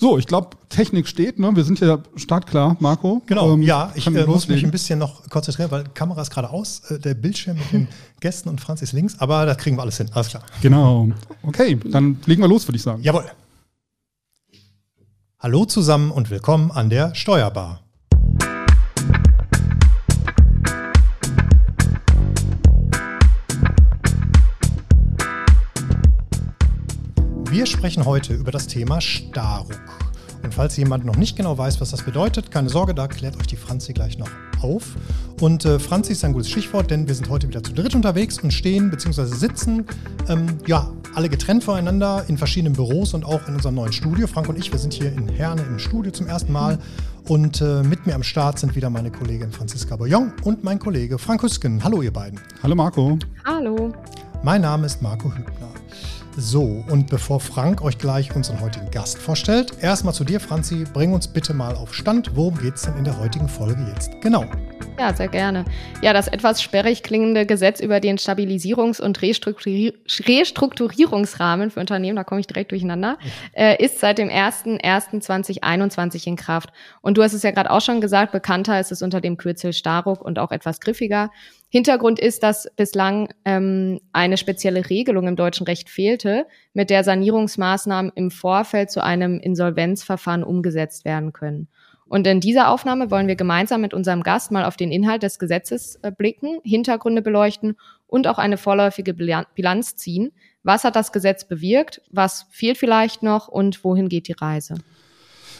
So, ich glaube, Technik steht, ne? Wir sind ja startklar, Marco. Genau, ähm, ja, ich äh, muss mich ein bisschen noch konzentrieren, weil Kamera ist gerade aus, äh, der Bildschirm mit den Gästen und Franz ist links, aber das kriegen wir alles hin, alles klar. Genau. Okay, dann legen wir los, würde ich sagen. Jawohl. Hallo zusammen und willkommen an der Steuerbar. Wir sprechen heute über das Thema Staruk. Und falls jemand noch nicht genau weiß, was das bedeutet, keine Sorge, da klärt euch die Franzi gleich noch auf. Und äh, Franzi ist ein gutes Stichwort, denn wir sind heute wieder zu dritt unterwegs und stehen bzw. sitzen, ähm, ja, alle getrennt voneinander in verschiedenen Büros und auch in unserem neuen Studio. Frank und ich, wir sind hier in Herne im Studio zum ersten Mal. Und äh, mit mir am Start sind wieder meine Kollegin Franziska Boyon und mein Kollege Frank Hüsken. Hallo, ihr beiden. Hallo, Marco. Hallo. Mein Name ist Marco Hübner. So, und bevor Frank euch gleich unseren heutigen Gast vorstellt, erstmal zu dir, Franzi, bring uns bitte mal auf Stand. Worum geht es denn in der heutigen Folge jetzt? Genau. Ja, sehr gerne. Ja, das etwas sperrig klingende Gesetz über den Stabilisierungs- und Restrukturier Restrukturierungsrahmen für Unternehmen, da komme ich direkt durcheinander, äh, ist seit dem 01.01.2021 in Kraft. Und du hast es ja gerade auch schon gesagt, bekannter ist es unter dem Kürzel Staruk und auch etwas griffiger. Hintergrund ist, dass bislang ähm, eine spezielle Regelung im deutschen Recht fehlte, mit der Sanierungsmaßnahmen im Vorfeld zu einem Insolvenzverfahren umgesetzt werden können. Und in dieser Aufnahme wollen wir gemeinsam mit unserem Gast mal auf den Inhalt des Gesetzes äh, blicken, Hintergründe beleuchten und auch eine vorläufige Bilanz ziehen. Was hat das Gesetz bewirkt? Was fehlt vielleicht noch und wohin geht die Reise?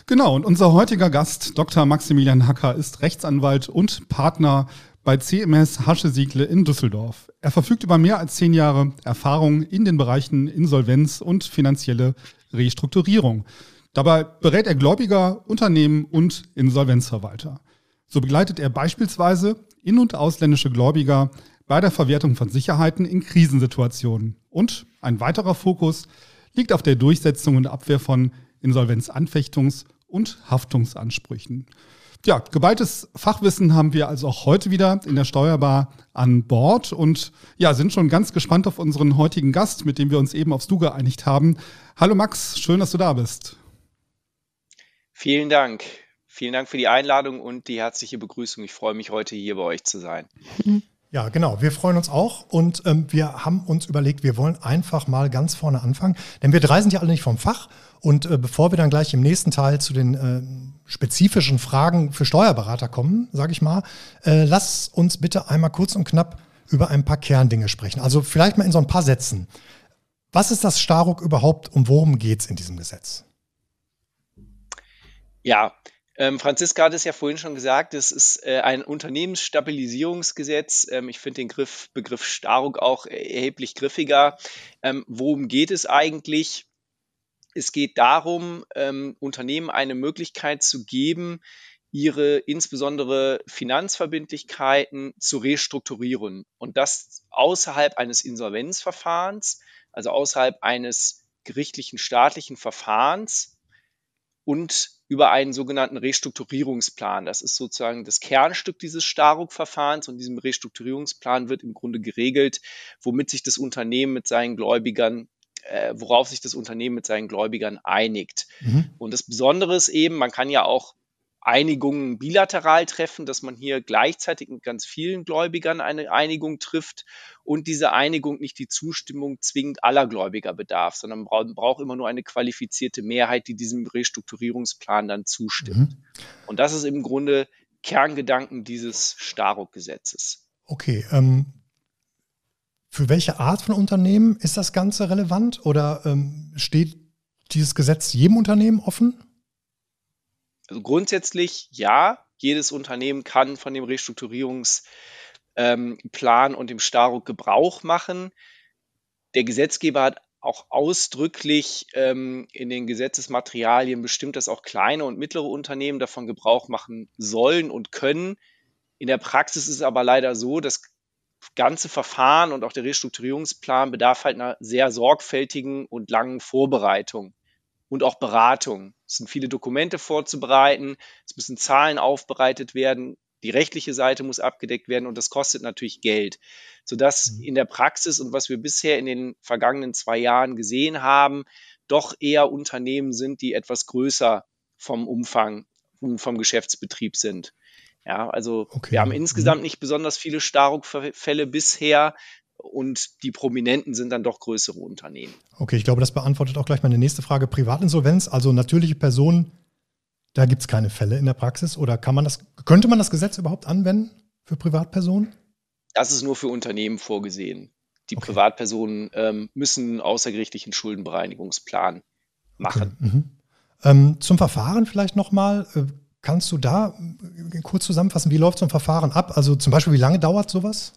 Genau, und unser heutiger Gast, Dr. Maximilian Hacker, ist Rechtsanwalt und Partner bei CMS Hasche-Siegle in Düsseldorf. Er verfügt über mehr als zehn Jahre Erfahrung in den Bereichen Insolvenz und finanzielle Restrukturierung. Dabei berät er Gläubiger, Unternehmen und Insolvenzverwalter. So begleitet er beispielsweise in- und ausländische Gläubiger bei der Verwertung von Sicherheiten in Krisensituationen. Und ein weiterer Fokus liegt auf der Durchsetzung und Abwehr von Insolvenzanfechtungs- und Haftungsansprüchen. Ja, geballtes Fachwissen haben wir also auch heute wieder in der Steuerbar an Bord und ja, sind schon ganz gespannt auf unseren heutigen Gast, mit dem wir uns eben aufs Du geeinigt haben. Hallo Max, schön, dass du da bist. Vielen Dank. Vielen Dank für die Einladung und die herzliche Begrüßung. Ich freue mich heute hier bei euch zu sein. Ja, genau. Wir freuen uns auch und ähm, wir haben uns überlegt, wir wollen einfach mal ganz vorne anfangen, denn wir drei sind ja alle nicht vom Fach und äh, bevor wir dann gleich im nächsten Teil zu den äh, spezifischen Fragen für Steuerberater kommen, sage ich mal, äh, lass uns bitte einmal kurz und knapp über ein paar Kerndinge sprechen. Also vielleicht mal in so ein paar Sätzen. Was ist das Staruk überhaupt und worum geht es in diesem Gesetz? Ja, ähm, Franziska hat es ja vorhin schon gesagt, es ist äh, ein Unternehmensstabilisierungsgesetz. Ähm, ich finde den Griff, Begriff Staruk auch erheblich griffiger. Ähm, worum geht es eigentlich? Es geht darum, ähm, Unternehmen eine Möglichkeit zu geben, ihre insbesondere Finanzverbindlichkeiten zu restrukturieren und das außerhalb eines Insolvenzverfahrens, also außerhalb eines gerichtlichen staatlichen Verfahrens und über einen sogenannten Restrukturierungsplan. Das ist sozusagen das Kernstück dieses Staruk-Verfahrens und diesem Restrukturierungsplan wird im Grunde geregelt, womit sich das Unternehmen mit seinen Gläubigern äh, worauf sich das Unternehmen mit seinen Gläubigern einigt. Mhm. Und das Besondere ist eben, man kann ja auch Einigungen bilateral treffen, dass man hier gleichzeitig mit ganz vielen Gläubigern eine Einigung trifft und diese Einigung nicht die Zustimmung zwingend aller Gläubiger bedarf, sondern man braucht immer nur eine qualifizierte Mehrheit, die diesem Restrukturierungsplan dann zustimmt. Mhm. Und das ist im Grunde Kerngedanken dieses Staruk-Gesetzes. Okay, ähm, für welche Art von Unternehmen ist das Ganze relevant oder ähm, steht dieses Gesetz jedem Unternehmen offen? Also grundsätzlich ja, jedes Unternehmen kann von dem Restrukturierungsplan ähm, und dem Staruk Gebrauch machen. Der Gesetzgeber hat auch ausdrücklich ähm, in den Gesetzesmaterialien bestimmt, dass auch kleine und mittlere Unternehmen davon Gebrauch machen sollen und können. In der Praxis ist es aber leider so, dass ganze Verfahren und auch der Restrukturierungsplan bedarf halt einer sehr sorgfältigen und langen Vorbereitung und auch Beratung. Es sind viele Dokumente vorzubereiten, es müssen Zahlen aufbereitet werden, die rechtliche Seite muss abgedeckt werden und das kostet natürlich Geld, sodass mhm. in der Praxis und was wir bisher in den vergangenen zwei Jahren gesehen haben, doch eher Unternehmen sind, die etwas größer vom Umfang, vom Geschäftsbetrieb sind. Ja, also okay. wir haben insgesamt nicht besonders viele Staruk-Fälle bisher und die Prominenten sind dann doch größere Unternehmen. Okay, ich glaube, das beantwortet auch gleich meine nächste Frage. Privatinsolvenz, also natürliche Personen, da gibt es keine Fälle in der Praxis oder kann man das, könnte man das Gesetz überhaupt anwenden für Privatpersonen? Das ist nur für Unternehmen vorgesehen. Die okay. Privatpersonen ähm, müssen einen außergerichtlichen Schuldenbereinigungsplan machen. Okay. Mhm. Ähm, zum Verfahren vielleicht nochmal. Äh, kannst du da äh, kurz zusammenfassen, wie läuft so ein Verfahren ab? Also zum Beispiel, wie lange dauert sowas?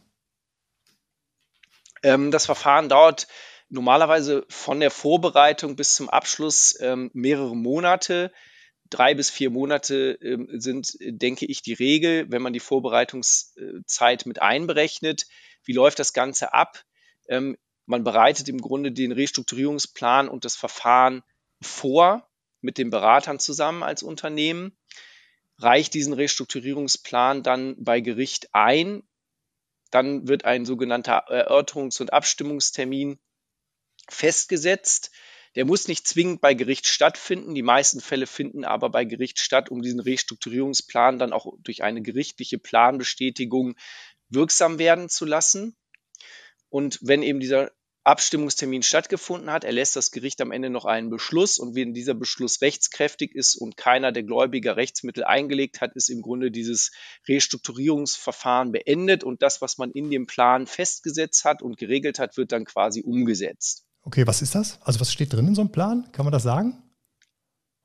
Ähm, das Verfahren dauert normalerweise von der Vorbereitung bis zum Abschluss ähm, mehrere Monate. Drei bis vier Monate ähm, sind, denke ich, die Regel, wenn man die Vorbereitungszeit mit einberechnet. Wie läuft das Ganze ab? Ähm, man bereitet im Grunde den Restrukturierungsplan und das Verfahren vor mit den Beratern zusammen als Unternehmen, reicht diesen Restrukturierungsplan dann bei Gericht ein. Dann wird ein sogenannter Erörterungs- und Abstimmungstermin festgesetzt. Der muss nicht zwingend bei Gericht stattfinden. Die meisten Fälle finden aber bei Gericht statt, um diesen Restrukturierungsplan dann auch durch eine gerichtliche Planbestätigung wirksam werden zu lassen. Und wenn eben dieser Abstimmungstermin stattgefunden hat, erlässt das Gericht am Ende noch einen Beschluss und wenn dieser Beschluss rechtskräftig ist und keiner der Gläubiger Rechtsmittel eingelegt hat, ist im Grunde dieses Restrukturierungsverfahren beendet und das, was man in dem Plan festgesetzt hat und geregelt hat, wird dann quasi umgesetzt. Okay, was ist das? Also was steht drin in so einem Plan? Kann man das sagen?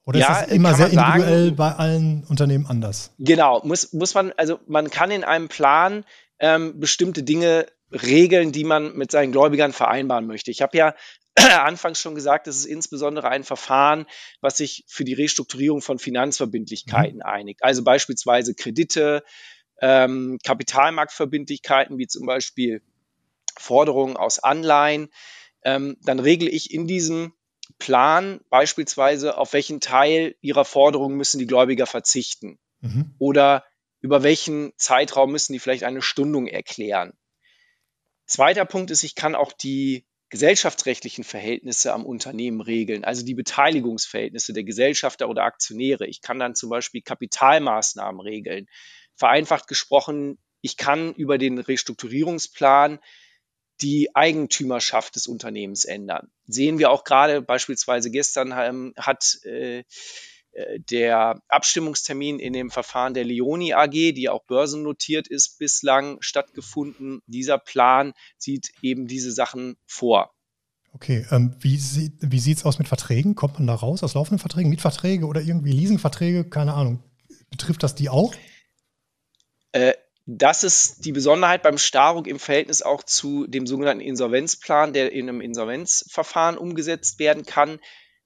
Oder ja, ist das immer sehr individuell sagen, bei allen Unternehmen anders? Genau, muss, muss man, also man kann in einem Plan ähm, bestimmte Dinge regeln, die man mit seinen Gläubigern vereinbaren möchte. Ich habe ja anfangs schon gesagt, es ist insbesondere ein Verfahren, was sich für die Restrukturierung von Finanzverbindlichkeiten mhm. einigt. Also beispielsweise Kredite, ähm, Kapitalmarktverbindlichkeiten, wie zum Beispiel Forderungen aus Anleihen. Ähm, dann regle ich in diesem Plan beispielsweise, auf welchen Teil ihrer Forderungen müssen die Gläubiger verzichten. Mhm. Oder über welchen Zeitraum müssen die vielleicht eine Stundung erklären. Zweiter Punkt ist, ich kann auch die gesellschaftsrechtlichen Verhältnisse am Unternehmen regeln, also die Beteiligungsverhältnisse der Gesellschafter oder Aktionäre. Ich kann dann zum Beispiel Kapitalmaßnahmen regeln. Vereinfacht gesprochen, ich kann über den Restrukturierungsplan die Eigentümerschaft des Unternehmens ändern. Sehen wir auch gerade beispielsweise gestern ähm, hat äh, der Abstimmungstermin in dem Verfahren der Leoni AG, die auch börsennotiert ist, bislang stattgefunden. Dieser Plan sieht eben diese Sachen vor. Okay, ähm, wie, sieht, wie sieht es aus mit Verträgen? Kommt man da raus aus laufenden Verträgen, Mietverträge oder irgendwie Leasingverträge? Keine Ahnung. Betrifft das die auch? Äh, das ist die Besonderheit beim Staruk im Verhältnis auch zu dem sogenannten Insolvenzplan, der in einem Insolvenzverfahren umgesetzt werden kann.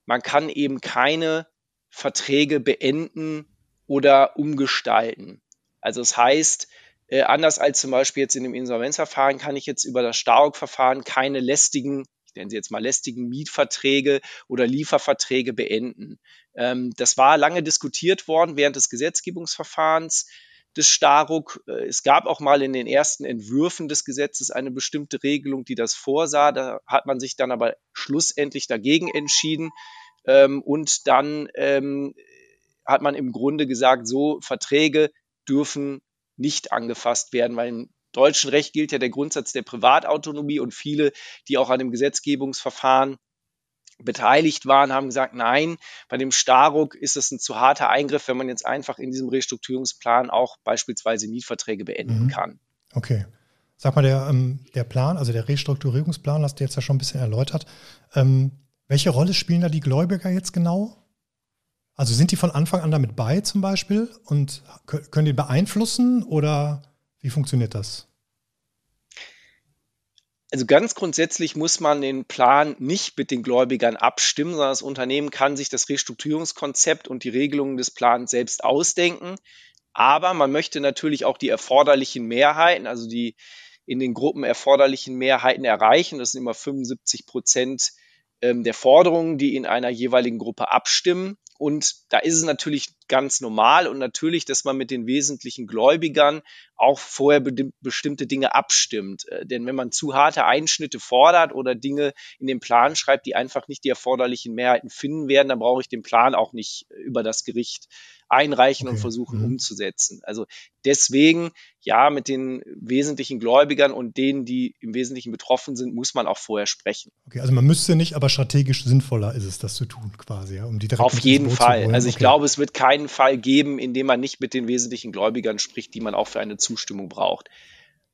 Man kann eben keine Verträge beenden oder umgestalten. Also das heißt, äh, anders als zum Beispiel jetzt in dem Insolvenzverfahren kann ich jetzt über das Staruk-Verfahren keine lästigen, ich nenne sie jetzt mal lästigen Mietverträge oder Lieferverträge beenden. Ähm, das war lange diskutiert worden während des Gesetzgebungsverfahrens des Staruk. Äh, es gab auch mal in den ersten Entwürfen des Gesetzes eine bestimmte Regelung, die das vorsah. Da hat man sich dann aber schlussendlich dagegen entschieden. Ähm, und dann ähm, hat man im Grunde gesagt, so Verträge dürfen nicht angefasst werden, weil im deutschen Recht gilt ja der Grundsatz der Privatautonomie und viele, die auch an dem Gesetzgebungsverfahren beteiligt waren, haben gesagt, nein, bei dem Staruk ist es ein zu harter Eingriff, wenn man jetzt einfach in diesem Restrukturierungsplan auch beispielsweise Mietverträge beenden mhm. kann. Okay. Sag mal, der, ähm, der Plan, also der Restrukturierungsplan, hast du jetzt ja schon ein bisschen erläutert. Ähm, welche Rolle spielen da die Gläubiger jetzt genau? Also sind die von Anfang an damit bei zum Beispiel und können die beeinflussen oder wie funktioniert das? Also ganz grundsätzlich muss man den Plan nicht mit den Gläubigern abstimmen, sondern das Unternehmen kann sich das Restrukturierungskonzept und die Regelungen des Plans selbst ausdenken. Aber man möchte natürlich auch die erforderlichen Mehrheiten, also die in den Gruppen erforderlichen Mehrheiten erreichen. Das sind immer 75 Prozent ähm, der Forderungen, die in einer jeweiligen Gruppe abstimmen. Und da ist es natürlich ganz normal und natürlich, dass man mit den wesentlichen Gläubigern auch vorher be bestimmte Dinge abstimmt. Äh, denn wenn man zu harte Einschnitte fordert oder Dinge in den Plan schreibt, die einfach nicht die erforderlichen Mehrheiten finden werden, dann brauche ich den Plan auch nicht über das Gericht einreichen okay. und versuchen mhm. umzusetzen. Also deswegen, ja, mit den wesentlichen Gläubigern und denen, die im Wesentlichen betroffen sind, muss man auch vorher sprechen. Okay, also man müsste nicht, aber strategisch sinnvoller ist es, das zu tun, quasi, ja, um die Auf jeden Fall. Also ich okay. glaube, es wird keinen Fall geben, in dem man nicht mit den wesentlichen Gläubigern spricht, die man auch für eine Zustimmung braucht.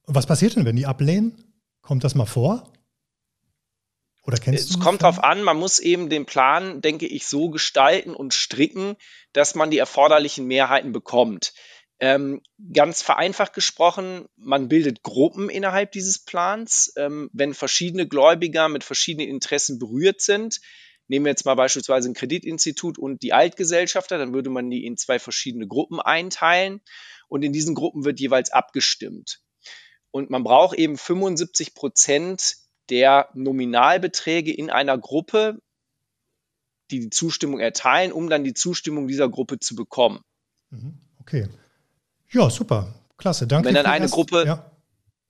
was passiert denn, wenn die ablehnen? Kommt das mal vor? Oder kennst es du? Es kommt darauf an, man muss eben den Plan, denke ich, so gestalten und stricken, dass man die erforderlichen Mehrheiten bekommt. Ähm, ganz vereinfacht gesprochen, man bildet Gruppen innerhalb dieses Plans. Ähm, wenn verschiedene Gläubiger mit verschiedenen Interessen berührt sind, nehmen wir jetzt mal beispielsweise ein Kreditinstitut und die Altgesellschafter, dann würde man die in zwei verschiedene Gruppen einteilen und in diesen Gruppen wird jeweils abgestimmt. Und man braucht eben 75 Prozent der Nominalbeträge in einer Gruppe, die die Zustimmung erteilen, um dann die Zustimmung dieser Gruppe zu bekommen. Mhm. Okay. Ja, super. Klasse. Danke. Wenn dann eine erst, Gruppe. Ja.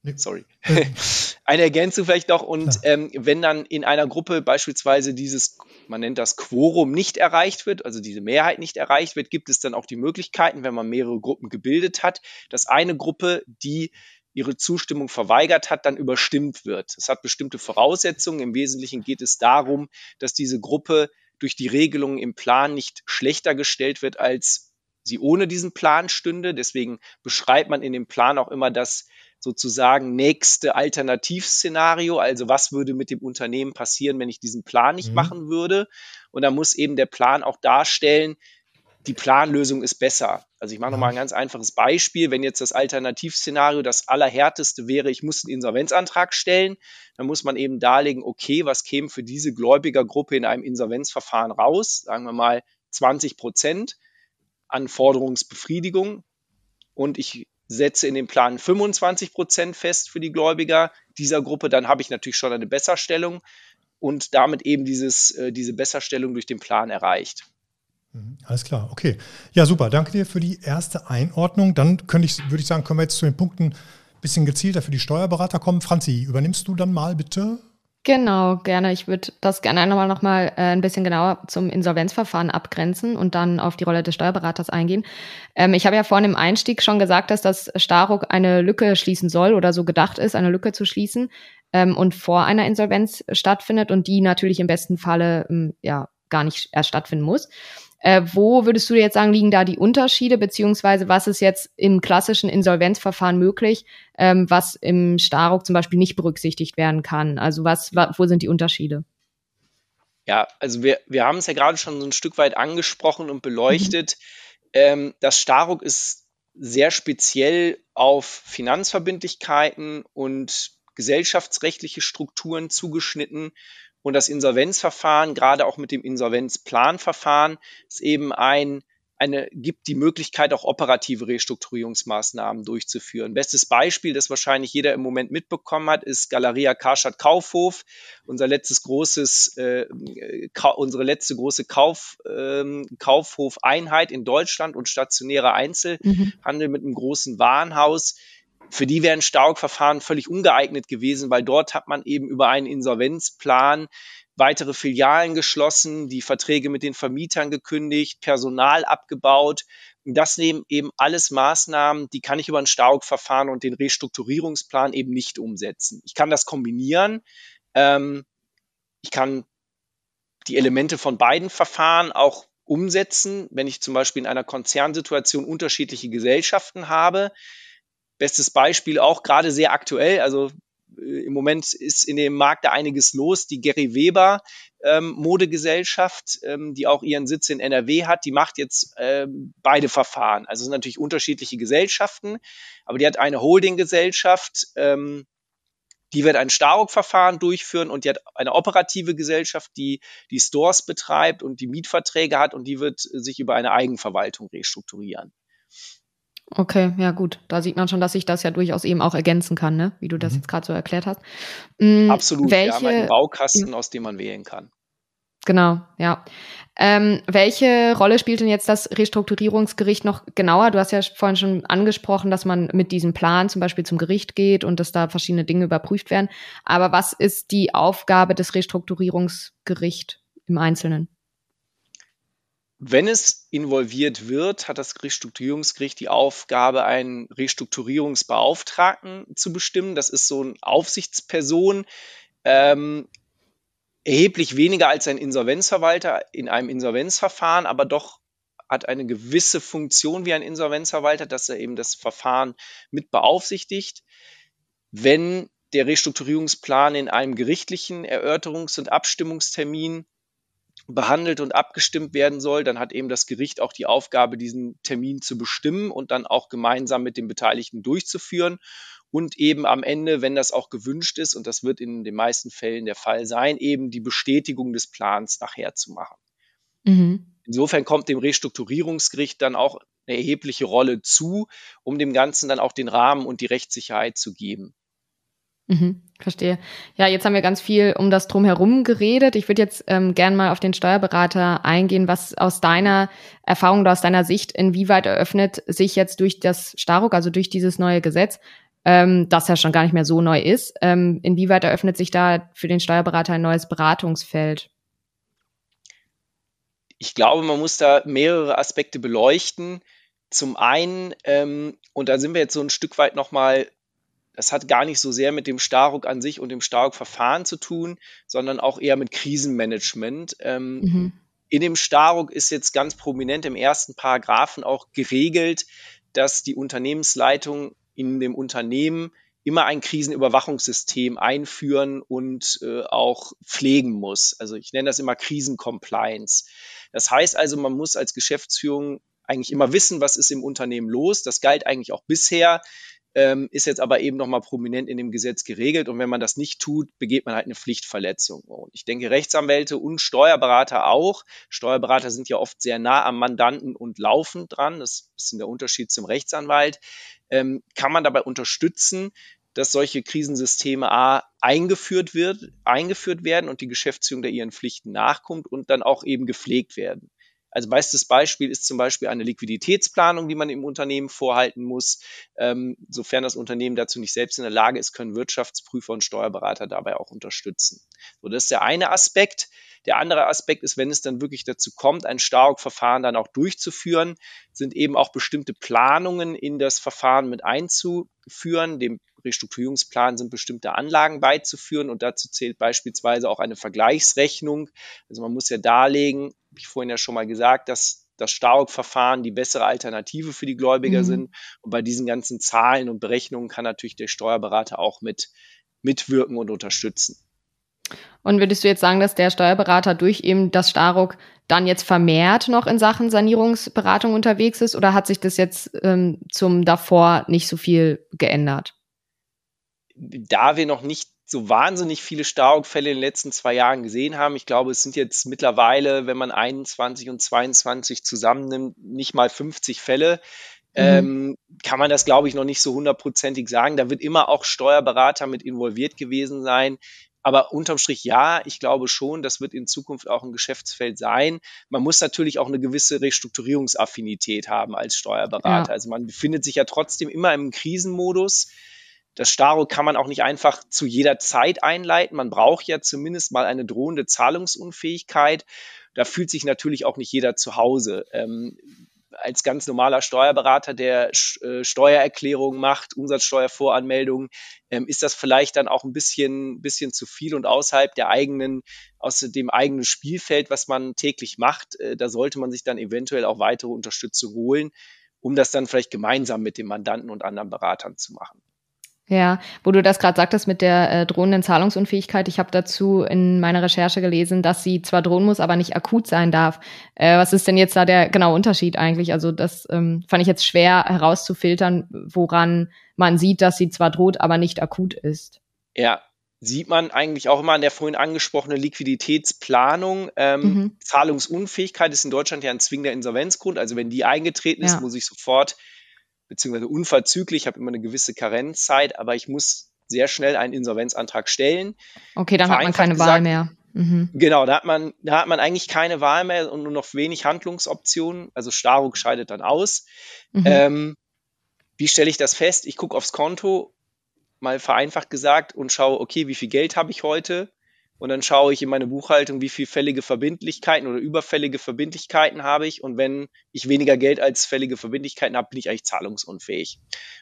Nee. Sorry. eine Ergänzung vielleicht noch. Und ähm, wenn dann in einer Gruppe beispielsweise dieses, man nennt das Quorum, nicht erreicht wird, also diese Mehrheit nicht erreicht wird, gibt es dann auch die Möglichkeiten, wenn man mehrere Gruppen gebildet hat, dass eine Gruppe, die ihre Zustimmung verweigert hat, dann überstimmt wird. Es hat bestimmte Voraussetzungen. Im Wesentlichen geht es darum, dass diese Gruppe durch die Regelungen im Plan nicht schlechter gestellt wird, als sie ohne diesen Plan stünde. Deswegen beschreibt man in dem Plan auch immer das sozusagen nächste Alternativszenario. Also was würde mit dem Unternehmen passieren, wenn ich diesen Plan nicht mhm. machen würde? Und da muss eben der Plan auch darstellen, die Planlösung ist besser. Also ich mache nochmal ein ganz einfaches Beispiel. Wenn jetzt das Alternativszenario das allerhärteste wäre, ich muss einen Insolvenzantrag stellen, dann muss man eben darlegen, okay, was käme für diese Gläubigergruppe in einem Insolvenzverfahren raus? Sagen wir mal 20 Prozent an Forderungsbefriedigung. Und ich setze in dem Plan 25 Prozent fest für die Gläubiger dieser Gruppe, dann habe ich natürlich schon eine Besserstellung und damit eben dieses, äh, diese Besserstellung durch den Plan erreicht. Mhm, alles klar, okay. Ja, super. Danke dir für die erste Einordnung. Dann könnte ich, würde ich sagen, können wir jetzt zu den Punkten ein bisschen gezielter für die Steuerberater kommen. Franzi, übernimmst du dann mal bitte? Genau, gerne. Ich würde das gerne nochmal noch mal, äh, ein bisschen genauer zum Insolvenzverfahren abgrenzen und dann auf die Rolle des Steuerberaters eingehen. Ähm, ich habe ja vorhin im Einstieg schon gesagt, dass das Staruk eine Lücke schließen soll oder so gedacht ist, eine Lücke zu schließen ähm, und vor einer Insolvenz stattfindet und die natürlich im besten Falle ähm, ja gar nicht erst stattfinden muss. Äh, wo würdest du jetzt sagen, liegen da die Unterschiede, beziehungsweise was ist jetzt im klassischen Insolvenzverfahren möglich, ähm, was im Staruk zum Beispiel nicht berücksichtigt werden kann? Also was, wo sind die Unterschiede? Ja, also wir, wir haben es ja gerade schon so ein Stück weit angesprochen und beleuchtet. Mhm. Ähm, das Staruk ist sehr speziell auf Finanzverbindlichkeiten und gesellschaftsrechtliche Strukturen zugeschnitten und das Insolvenzverfahren, gerade auch mit dem Insolvenzplanverfahren, ist eben ein eine, gibt die Möglichkeit, auch operative Restrukturierungsmaßnahmen durchzuführen. Bestes Beispiel, das wahrscheinlich jeder im Moment mitbekommen hat, ist Galeria Karstadt Kaufhof, unser letztes großes, äh, unsere letzte große Kauf, äh, Kaufhofeinheit in Deutschland und stationärer Einzelhandel mhm. mit einem großen Warenhaus für die wären Stauk-Verfahren völlig ungeeignet gewesen, weil dort hat man eben über einen Insolvenzplan weitere Filialen geschlossen, die Verträge mit den Vermietern gekündigt, Personal abgebaut. das nehmen eben alles Maßnahmen, die kann ich über ein Stauk-Verfahren und den Restrukturierungsplan eben nicht umsetzen. Ich kann das kombinieren. Ähm, ich kann die Elemente von beiden Verfahren auch umsetzen, wenn ich zum Beispiel in einer Konzernsituation unterschiedliche Gesellschaften habe. Bestes Beispiel auch gerade sehr aktuell, also äh, im Moment ist in dem Markt da einiges los. Die Gary Weber ähm, Modegesellschaft, ähm, die auch ihren Sitz in NRW hat, die macht jetzt ähm, beide Verfahren. Also es sind natürlich unterschiedliche Gesellschaften, aber die hat eine Holdinggesellschaft, ähm, die wird ein Staruk-Verfahren durchführen und die hat eine operative Gesellschaft, die die Stores betreibt und die Mietverträge hat und die wird sich über eine Eigenverwaltung restrukturieren. Okay, ja gut. Da sieht man schon, dass sich das ja durchaus eben auch ergänzen kann, ne? wie du das mhm. jetzt gerade so erklärt hast. Mhm, Absolut, welche, wir haben einen Baukasten, aus dem man wählen kann. Genau, ja. Ähm, welche Rolle spielt denn jetzt das Restrukturierungsgericht noch genauer? Du hast ja vorhin schon angesprochen, dass man mit diesem Plan zum Beispiel zum Gericht geht und dass da verschiedene Dinge überprüft werden. Aber was ist die Aufgabe des Restrukturierungsgerichts im Einzelnen? Wenn es involviert wird, hat das Restrukturierungsgericht die Aufgabe, einen Restrukturierungsbeauftragten zu bestimmen. Das ist so eine Aufsichtsperson, ähm, erheblich weniger als ein Insolvenzverwalter in einem Insolvenzverfahren, aber doch hat eine gewisse Funktion wie ein Insolvenzverwalter, dass er eben das Verfahren mit beaufsichtigt. Wenn der Restrukturierungsplan in einem gerichtlichen Erörterungs- und Abstimmungstermin behandelt und abgestimmt werden soll, dann hat eben das Gericht auch die Aufgabe, diesen Termin zu bestimmen und dann auch gemeinsam mit den Beteiligten durchzuführen und eben am Ende, wenn das auch gewünscht ist, und das wird in den meisten Fällen der Fall sein, eben die Bestätigung des Plans nachher zu machen. Mhm. Insofern kommt dem Restrukturierungsgericht dann auch eine erhebliche Rolle zu, um dem Ganzen dann auch den Rahmen und die Rechtssicherheit zu geben. Mhm, verstehe. Ja, jetzt haben wir ganz viel um das drumherum geredet. Ich würde jetzt ähm, gern mal auf den Steuerberater eingehen, was aus deiner Erfahrung oder aus deiner Sicht, inwieweit eröffnet sich jetzt durch das Staruk, also durch dieses neue Gesetz, ähm, das ja schon gar nicht mehr so neu ist. Ähm, inwieweit eröffnet sich da für den Steuerberater ein neues Beratungsfeld? Ich glaube, man muss da mehrere Aspekte beleuchten. Zum einen, ähm, und da sind wir jetzt so ein Stück weit nochmal, das hat gar nicht so sehr mit dem Staruk an sich und dem Staruk-Verfahren zu tun, sondern auch eher mit Krisenmanagement. Ähm, mhm. In dem Staruk ist jetzt ganz prominent im ersten Paragraphen auch geregelt, dass die Unternehmensleitung in dem Unternehmen immer ein Krisenüberwachungssystem einführen und äh, auch pflegen muss. Also ich nenne das immer Krisencompliance. Das heißt also, man muss als Geschäftsführung eigentlich immer wissen, was ist im Unternehmen los. Das galt eigentlich auch bisher ähm, ist jetzt aber eben nochmal prominent in dem Gesetz geregelt. Und wenn man das nicht tut, begeht man halt eine Pflichtverletzung. Und ich denke, Rechtsanwälte und Steuerberater auch. Steuerberater sind ja oft sehr nah am Mandanten und laufen dran. Das ist ein der Unterschied zum Rechtsanwalt. Ähm, kann man dabei unterstützen, dass solche Krisensysteme A eingeführt wird, eingeführt werden und die Geschäftsführung der ihren Pflichten nachkommt und dann auch eben gepflegt werden. Also bestes Beispiel ist zum Beispiel eine Liquiditätsplanung, die man im Unternehmen vorhalten muss. Ähm, sofern das Unternehmen dazu nicht selbst in der Lage ist, können Wirtschaftsprüfer und Steuerberater dabei auch unterstützen. So, das ist der eine Aspekt. Der andere Aspekt ist, wenn es dann wirklich dazu kommt, ein Stark-Verfahren dann auch durchzuführen, sind eben auch bestimmte Planungen in das Verfahren mit einzuführen. Dem Restrukturierungsplan sind bestimmte Anlagen beizuführen und dazu zählt beispielsweise auch eine Vergleichsrechnung. Also man muss ja darlegen, habe ich vorhin ja schon mal gesagt, dass das Stark-Verfahren die bessere Alternative für die Gläubiger mhm. sind. Und bei diesen ganzen Zahlen und Berechnungen kann natürlich der Steuerberater auch mit mitwirken und unterstützen. Und würdest du jetzt sagen, dass der Steuerberater durch eben das Staruk dann jetzt vermehrt noch in Sachen Sanierungsberatung unterwegs ist oder hat sich das jetzt ähm, zum davor nicht so viel geändert? Da wir noch nicht so wahnsinnig viele Staruk-Fälle in den letzten zwei Jahren gesehen haben. Ich glaube, es sind jetzt mittlerweile, wenn man 21 und 22 zusammennimmt, nicht mal 50 Fälle. Mhm. Ähm, kann man das, glaube ich, noch nicht so hundertprozentig sagen. Da wird immer auch Steuerberater mit involviert gewesen sein. Aber unterm Strich ja, ich glaube schon, das wird in Zukunft auch ein Geschäftsfeld sein. Man muss natürlich auch eine gewisse Restrukturierungsaffinität haben als Steuerberater. Ja. Also man befindet sich ja trotzdem immer im Krisenmodus. Das Staro kann man auch nicht einfach zu jeder Zeit einleiten. Man braucht ja zumindest mal eine drohende Zahlungsunfähigkeit. Da fühlt sich natürlich auch nicht jeder zu Hause. Ähm, als ganz normaler Steuerberater, der äh, Steuererklärungen macht, Umsatzsteuervoranmeldungen, ähm, ist das vielleicht dann auch ein bisschen, bisschen zu viel und außerhalb der eigenen, aus dem eigenen Spielfeld, was man täglich macht. Äh, da sollte man sich dann eventuell auch weitere Unterstützung holen, um das dann vielleicht gemeinsam mit dem Mandanten und anderen Beratern zu machen. Ja, wo du das gerade sagtest mit der äh, drohenden Zahlungsunfähigkeit. Ich habe dazu in meiner Recherche gelesen, dass sie zwar drohen muss, aber nicht akut sein darf. Äh, was ist denn jetzt da der genaue Unterschied eigentlich? Also das ähm, fand ich jetzt schwer herauszufiltern, woran man sieht, dass sie zwar droht, aber nicht akut ist. Ja, sieht man eigentlich auch immer an der vorhin angesprochenen Liquiditätsplanung. Ähm, mhm. Zahlungsunfähigkeit ist in Deutschland ja ein zwingender Insolvenzgrund. Also wenn die eingetreten ist, ja. muss ich sofort beziehungsweise unverzüglich, ich habe immer eine gewisse Karenzzeit, aber ich muss sehr schnell einen Insolvenzantrag stellen. Okay, dann hat man keine gesagt, Wahl mehr. Mhm. Genau, da hat man, da hat man eigentlich keine Wahl mehr und nur noch wenig Handlungsoptionen. Also Staruk scheidet dann aus. Mhm. Ähm, wie stelle ich das fest? Ich gucke aufs Konto, mal vereinfacht gesagt, und schaue, okay, wie viel Geld habe ich heute? Und dann schaue ich in meine Buchhaltung, wie viel fällige Verbindlichkeiten oder überfällige Verbindlichkeiten habe ich. Und wenn ich weniger Geld als fällige Verbindlichkeiten habe, bin ich eigentlich zahlungsunfähig.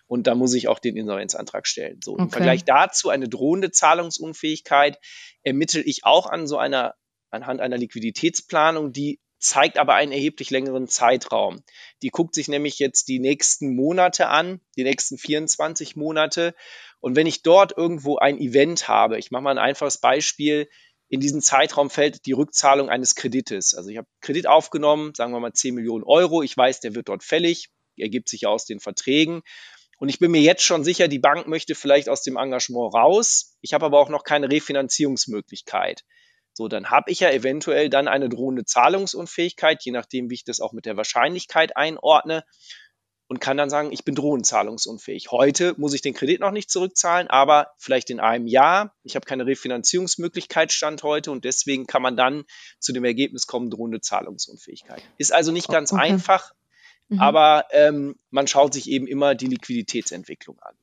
Und da muss ich auch den Insolvenzantrag stellen. So, okay. im Vergleich dazu eine drohende Zahlungsunfähigkeit ermittle ich auch an so einer, anhand einer Liquiditätsplanung, die zeigt aber einen erheblich längeren Zeitraum. Die guckt sich nämlich jetzt die nächsten Monate an, die nächsten 24 Monate. Und wenn ich dort irgendwo ein Event habe, ich mache mal ein einfaches Beispiel, in diesen Zeitraum fällt die Rückzahlung eines Kredites. Also ich habe Kredit aufgenommen, sagen wir mal 10 Millionen Euro. Ich weiß, der wird dort fällig, ergibt sich aus den Verträgen. Und ich bin mir jetzt schon sicher, die Bank möchte vielleicht aus dem Engagement raus. Ich habe aber auch noch keine Refinanzierungsmöglichkeit. So, dann habe ich ja eventuell dann eine drohende Zahlungsunfähigkeit, je nachdem, wie ich das auch mit der Wahrscheinlichkeit einordne und kann dann sagen, ich bin drohend zahlungsunfähig. Heute muss ich den Kredit noch nicht zurückzahlen, aber vielleicht in einem Jahr. Ich habe keine Refinanzierungsmöglichkeit Stand heute und deswegen kann man dann zu dem Ergebnis kommen, drohende Zahlungsunfähigkeit. Ist also nicht ganz okay. einfach, mhm. aber ähm, man schaut sich eben immer die Liquiditätsentwicklung an.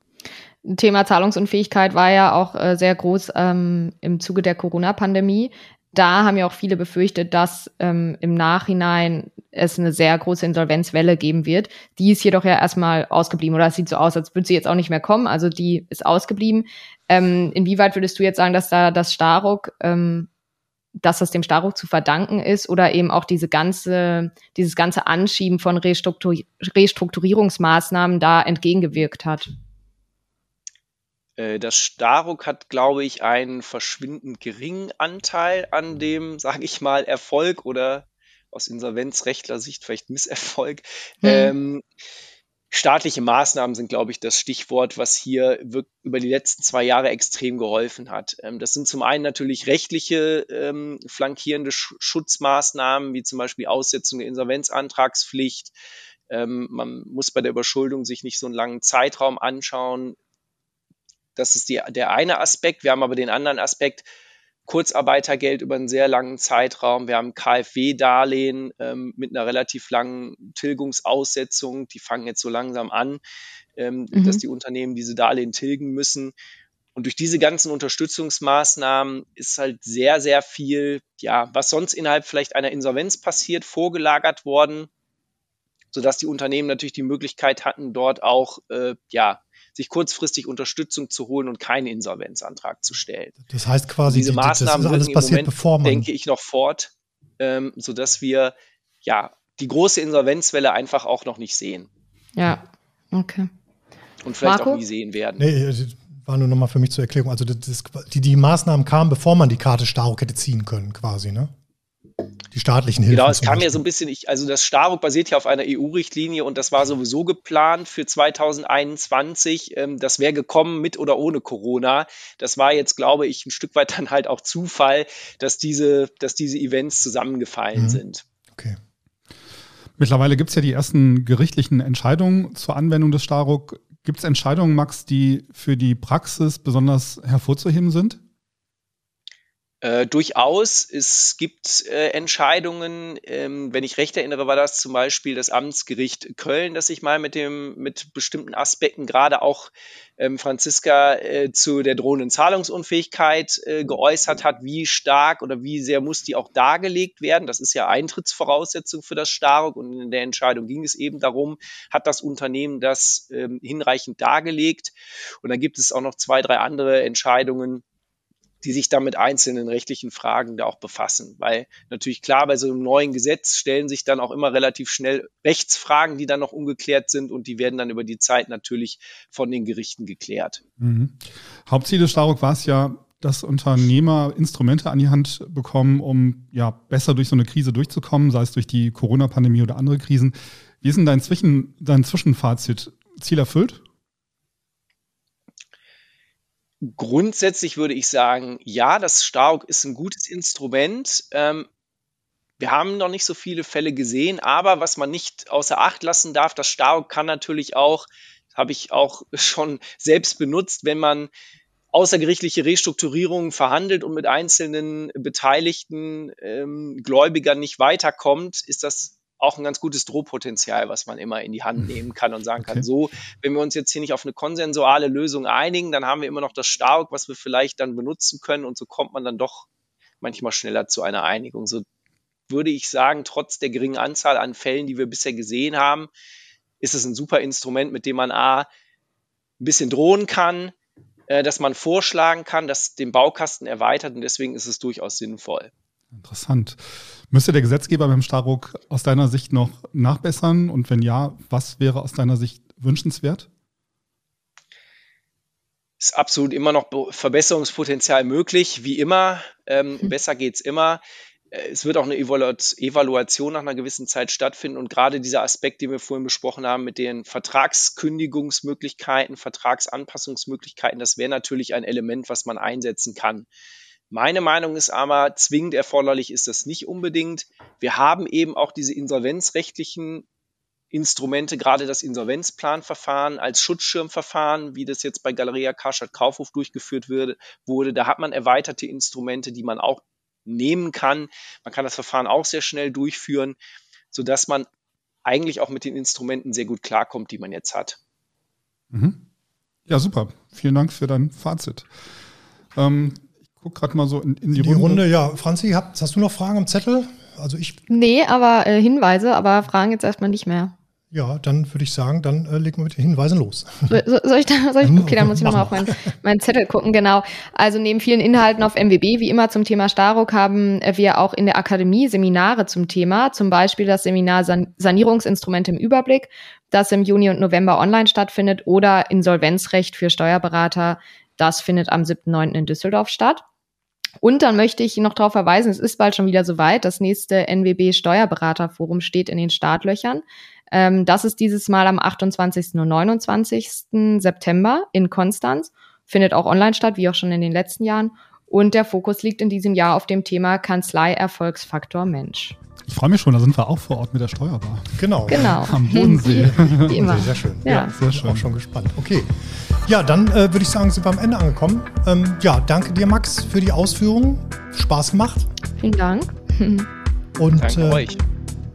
Thema Zahlungsunfähigkeit war ja auch äh, sehr groß ähm, im Zuge der Corona-Pandemie. Da haben ja auch viele befürchtet, dass ähm, im Nachhinein es eine sehr große Insolvenzwelle geben wird. Die ist jedoch ja erstmal ausgeblieben oder es sieht so aus, als würde sie jetzt auch nicht mehr kommen. Also die ist ausgeblieben. Ähm, inwieweit würdest du jetzt sagen, dass da das Staruk, ähm, dass das dem Staruk zu verdanken ist oder eben auch diese ganze, dieses ganze Anschieben von Restruktur Restrukturierungsmaßnahmen da entgegengewirkt hat? Äh, das Staruk hat, glaube ich, einen verschwindend geringen Anteil an dem, sage ich mal, Erfolg oder aus Insolvenzrechtler-Sicht vielleicht Misserfolg. Mhm. Ähm, staatliche Maßnahmen sind, glaube ich, das Stichwort, was hier über die letzten zwei Jahre extrem geholfen hat. Ähm, das sind zum einen natürlich rechtliche ähm, flankierende Sch Schutzmaßnahmen, wie zum Beispiel Aussetzung der Insolvenzantragspflicht. Ähm, man muss bei der Überschuldung sich nicht so einen langen Zeitraum anschauen. Das ist die, der eine Aspekt. Wir haben aber den anderen Aspekt, Kurzarbeitergeld über einen sehr langen Zeitraum. Wir haben KfW-Darlehen ähm, mit einer relativ langen Tilgungsaussetzung. Die fangen jetzt so langsam an, ähm, mhm. dass die Unternehmen diese Darlehen tilgen müssen. Und durch diese ganzen Unterstützungsmaßnahmen ist halt sehr, sehr viel, ja, was sonst innerhalb vielleicht einer Insolvenz passiert, vorgelagert worden, sodass die Unternehmen natürlich die Möglichkeit hatten, dort auch, äh, ja, sich kurzfristig Unterstützung zu holen und keinen Insolvenzantrag zu stellen. Das heißt quasi, diese die, Maßnahmen alles passiert, Moment, bevor man denke ich, noch fort, ähm, sodass wir ja die große Insolvenzwelle einfach auch noch nicht sehen. Ja, okay. Und vielleicht Marco? auch nie sehen werden. Nee, war nur nochmal für mich zur Erklärung. Also das, die, die Maßnahmen kamen, bevor man die Karte Staruk hätte ziehen können, quasi, ne? Die staatlichen Hilfen. Genau, es kam ja so ein bisschen, ich, also das Staruk basiert ja auf einer EU-Richtlinie und das war sowieso geplant für 2021. Ähm, das wäre gekommen mit oder ohne Corona. Das war jetzt, glaube ich, ein Stück weit dann halt auch Zufall, dass diese, dass diese Events zusammengefallen mhm. sind. Okay. Mittlerweile gibt es ja die ersten gerichtlichen Entscheidungen zur Anwendung des Staruk. Gibt es Entscheidungen, Max, die für die Praxis besonders hervorzuheben sind? Äh, durchaus, es gibt äh, Entscheidungen, ähm, wenn ich recht erinnere, war das zum Beispiel das Amtsgericht Köln, das sich mal mit dem, mit bestimmten Aspekten, gerade auch ähm, Franziska äh, zu der drohenden Zahlungsunfähigkeit äh, geäußert hat, wie stark oder wie sehr muss die auch dargelegt werden. Das ist ja Eintrittsvoraussetzung für das Staruk und in der Entscheidung ging es eben darum, hat das Unternehmen das ähm, hinreichend dargelegt. Und dann gibt es auch noch zwei, drei andere Entscheidungen, die sich dann mit einzelnen rechtlichen Fragen da auch befassen. Weil natürlich klar, bei so einem neuen Gesetz stellen sich dann auch immer relativ schnell Rechtsfragen, die dann noch ungeklärt sind und die werden dann über die Zeit natürlich von den Gerichten geklärt. Mhm. Hauptziel des Staruk war es ja, dass Unternehmer Instrumente an die Hand bekommen, um ja besser durch so eine Krise durchzukommen, sei es durch die Corona-Pandemie oder andere Krisen. Wie ist denn dein, Zwischen, dein Zwischenfazit? Ziel erfüllt? Grundsätzlich würde ich sagen, ja, das Staruk ist ein gutes Instrument. Ähm, wir haben noch nicht so viele Fälle gesehen, aber was man nicht außer Acht lassen darf, das Staruk kann natürlich auch, habe ich auch schon selbst benutzt, wenn man außergerichtliche Restrukturierungen verhandelt und mit einzelnen beteiligten ähm, Gläubigern nicht weiterkommt, ist das auch ein ganz gutes Drohpotenzial, was man immer in die Hand nehmen kann und sagen okay. kann, so, wenn wir uns jetzt hier nicht auf eine konsensuale Lösung einigen, dann haben wir immer noch das Stark, was wir vielleicht dann benutzen können und so kommt man dann doch manchmal schneller zu einer Einigung. So würde ich sagen, trotz der geringen Anzahl an Fällen, die wir bisher gesehen haben, ist es ein super Instrument, mit dem man A, ein bisschen drohen kann, äh, dass man vorschlagen kann, dass den Baukasten erweitert und deswegen ist es durchaus sinnvoll. Interessant. Müsste der Gesetzgeber beim Starruck aus deiner Sicht noch nachbessern? Und wenn ja, was wäre aus deiner Sicht wünschenswert? Ist absolut immer noch Verbesserungspotenzial möglich, wie immer. Ähm, hm. Besser es immer. Äh, es wird auch eine Evaluation nach einer gewissen Zeit stattfinden und gerade dieser Aspekt, den wir vorhin besprochen haben mit den Vertragskündigungsmöglichkeiten, Vertragsanpassungsmöglichkeiten, das wäre natürlich ein Element, was man einsetzen kann. Meine Meinung ist aber, zwingend erforderlich ist das nicht unbedingt. Wir haben eben auch diese insolvenzrechtlichen Instrumente, gerade das Insolvenzplanverfahren als Schutzschirmverfahren, wie das jetzt bei Galeria Karstadt Kaufhof durchgeführt wurde. Da hat man erweiterte Instrumente, die man auch nehmen kann. Man kann das Verfahren auch sehr schnell durchführen, sodass man eigentlich auch mit den Instrumenten sehr gut klarkommt, die man jetzt hat. Mhm. Ja, super. Vielen Dank für dein Fazit. Ähm, guck gerade mal so in, in die, die Runde. Runde. Ja, Franzi, hast, hast du noch Fragen am Zettel? Also ich. Nee, aber äh, Hinweise, aber Fragen jetzt erstmal nicht mehr. Ja, dann würde ich sagen, dann äh, legen wir mit den Hinweisen los. So, soll ich da, soll ich, okay, dann muss ich nochmal auf meinen, meinen Zettel gucken, genau. Also neben vielen Inhalten auf MWB, wie immer zum Thema Staruk, haben wir auch in der Akademie Seminare zum Thema, zum Beispiel das Seminar San Sanierungsinstrumente im Überblick, das im Juni und November online stattfindet, oder Insolvenzrecht für Steuerberater, das findet am 7.9. in Düsseldorf statt. Und dann möchte ich noch darauf verweisen, es ist bald schon wieder soweit. Das nächste NWB Steuerberaterforum steht in den Startlöchern. Ähm, das ist dieses Mal am 28. und 29. September in Konstanz. Findet auch online statt, wie auch schon in den letzten Jahren. Und der Fokus liegt in diesem Jahr auf dem Thema Kanzlei-Erfolgsfaktor Mensch. Ich freue mich schon, da sind wir auch vor Ort mit der Steuerbar. Genau. Genau. Am Bodensee. Wie immer. Sehr schön. Ja, ja sehr schön. Auch schon gespannt. Okay. Ja, dann äh, würde ich sagen, sind wir am Ende angekommen. Ähm, ja, danke dir, Max, für die Ausführungen. Spaß gemacht. Vielen Dank. Und danke äh, euch.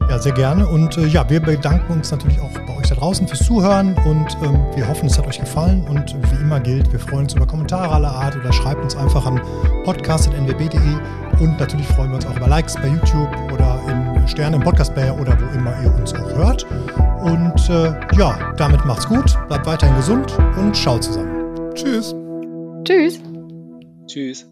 Ja, sehr gerne. Und äh, ja, wir bedanken uns natürlich auch bei euch da draußen fürs Zuhören und ähm, wir hoffen, es hat euch gefallen. Und wie immer gilt, wir freuen uns über Kommentare aller Art oder schreibt uns einfach an podcast.nwb.de und natürlich freuen wir uns auch über Likes bei YouTube oder in Sterne im Podcast-Player oder wo immer ihr uns auch hört. Und äh, ja, damit macht's gut, bleibt weiterhin gesund und schaut zusammen. Tschüss. Tschüss. Tschüss.